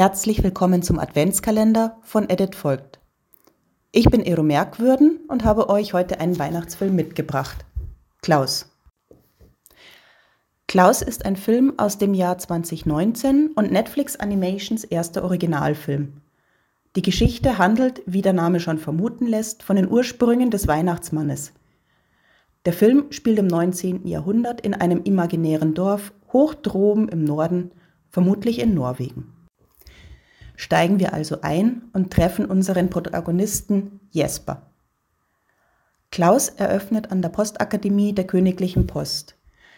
Herzlich willkommen zum Adventskalender von Edith Folgt. Ich bin Ero Merkwürden und habe euch heute einen Weihnachtsfilm mitgebracht. Klaus. Klaus ist ein Film aus dem Jahr 2019 und Netflix Animations erster Originalfilm. Die Geschichte handelt, wie der Name schon vermuten lässt, von den Ursprüngen des Weihnachtsmannes. Der Film spielt im 19. Jahrhundert in einem imaginären Dorf hoch droben im Norden, vermutlich in Norwegen steigen wir also ein und treffen unseren Protagonisten Jesper. Klaus eröffnet an der Postakademie der Königlichen Post.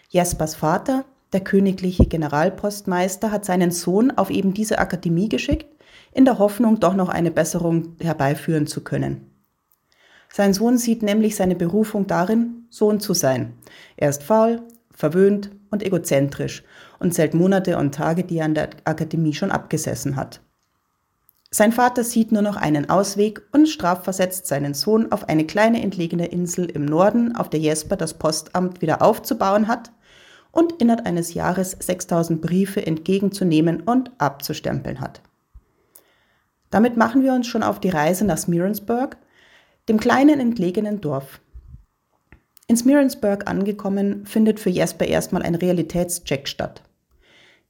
Jespers Vater, der königliche Generalpostmeister, hat seinen Sohn auf eben diese Akademie geschickt, in der Hoffnung, doch noch eine Besserung herbeiführen zu können. Sein Sohn sieht nämlich seine Berufung darin, Sohn zu sein. Er ist faul, verwöhnt und egozentrisch und zählt Monate und Tage, die er an der Akademie schon abgesessen hat. Sein Vater sieht nur noch einen Ausweg und strafversetzt seinen Sohn auf eine kleine entlegene Insel im Norden, auf der Jesper das Postamt wieder aufzubauen hat und innerhalb eines Jahres 6000 Briefe entgegenzunehmen und abzustempeln hat. Damit machen wir uns schon auf die Reise nach Smearensburg, dem kleinen entlegenen Dorf. In Smearensburg angekommen, findet für Jesper erstmal ein Realitätscheck statt.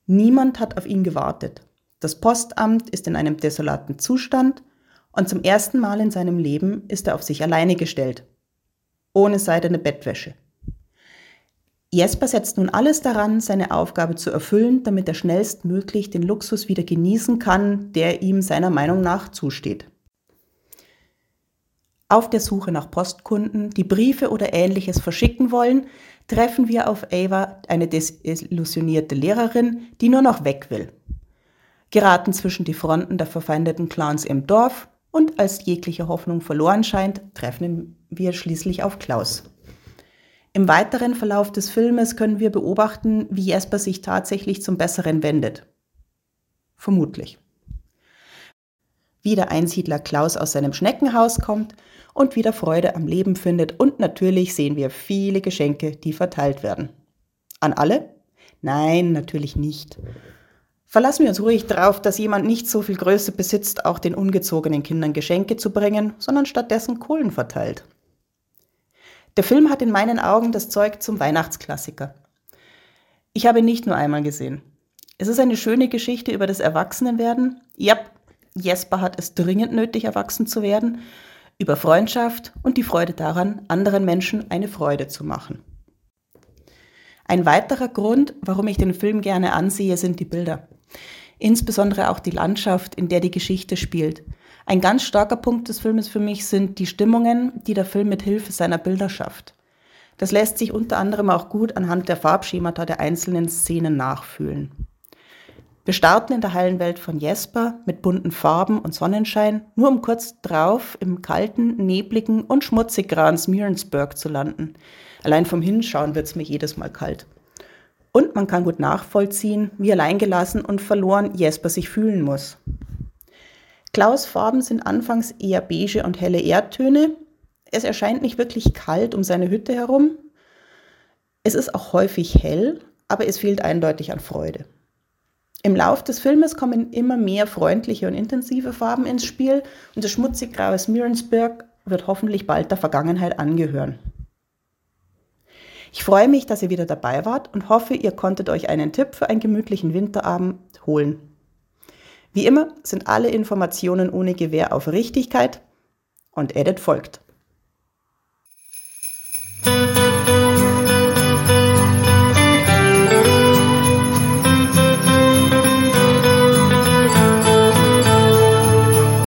Niemand hat auf ihn gewartet. Das Postamt ist in einem desolaten Zustand und zum ersten Mal in seinem Leben ist er auf sich alleine gestellt. Ohne seidene Bettwäsche. Jesper setzt nun alles daran, seine Aufgabe zu erfüllen, damit er schnellstmöglich den Luxus wieder genießen kann, der ihm seiner Meinung nach zusteht. Auf der Suche nach Postkunden, die Briefe oder ähnliches verschicken wollen, treffen wir auf Ava, eine desillusionierte Lehrerin, die nur noch weg will geraten zwischen die Fronten der verfeindeten Clans im Dorf und als jegliche Hoffnung verloren scheint, treffen wir schließlich auf Klaus. Im weiteren Verlauf des Filmes können wir beobachten, wie Jesper sich tatsächlich zum Besseren wendet. Vermutlich. Wie der Einsiedler Klaus aus seinem Schneckenhaus kommt und wieder Freude am Leben findet und natürlich sehen wir viele Geschenke, die verteilt werden. An alle? Nein, natürlich nicht. Verlassen wir uns ruhig darauf, dass jemand nicht so viel Größe besitzt, auch den ungezogenen Kindern Geschenke zu bringen, sondern stattdessen Kohlen verteilt. Der Film hat in meinen Augen das Zeug zum Weihnachtsklassiker. Ich habe ihn nicht nur einmal gesehen. Es ist eine schöne Geschichte über das Erwachsenenwerden. Ja, Jesper hat es dringend nötig, erwachsen zu werden. Über Freundschaft und die Freude daran, anderen Menschen eine Freude zu machen. Ein weiterer Grund, warum ich den Film gerne ansehe, sind die Bilder. Insbesondere auch die Landschaft, in der die Geschichte spielt. Ein ganz starker Punkt des Filmes für mich sind die Stimmungen, die der Film mit Hilfe seiner Bilder schafft. Das lässt sich unter anderem auch gut anhand der Farbschemata der einzelnen Szenen nachfühlen. Wir starten in der heilen Welt von Jesper mit bunten Farben und Sonnenschein, nur um kurz drauf im kalten, nebligen und schmutzig grauen Smearensburg zu landen. Allein vom Hinschauen wird's mir jedes Mal kalt. Und man kann gut nachvollziehen, wie alleingelassen und verloren Jesper sich fühlen muss. Klaus Farben sind anfangs eher beige und helle Erdtöne. Es erscheint nicht wirklich kalt um seine Hütte herum. Es ist auch häufig hell, aber es fehlt eindeutig an Freude. Im Lauf des Filmes kommen immer mehr freundliche und intensive Farben ins Spiel und das schmutzig graue Smearensburg wird hoffentlich bald der Vergangenheit angehören. Ich freue mich, dass ihr wieder dabei wart und hoffe, ihr konntet euch einen Tipp für einen gemütlichen Winterabend holen. Wie immer sind alle Informationen ohne Gewähr auf Richtigkeit und Edit folgt.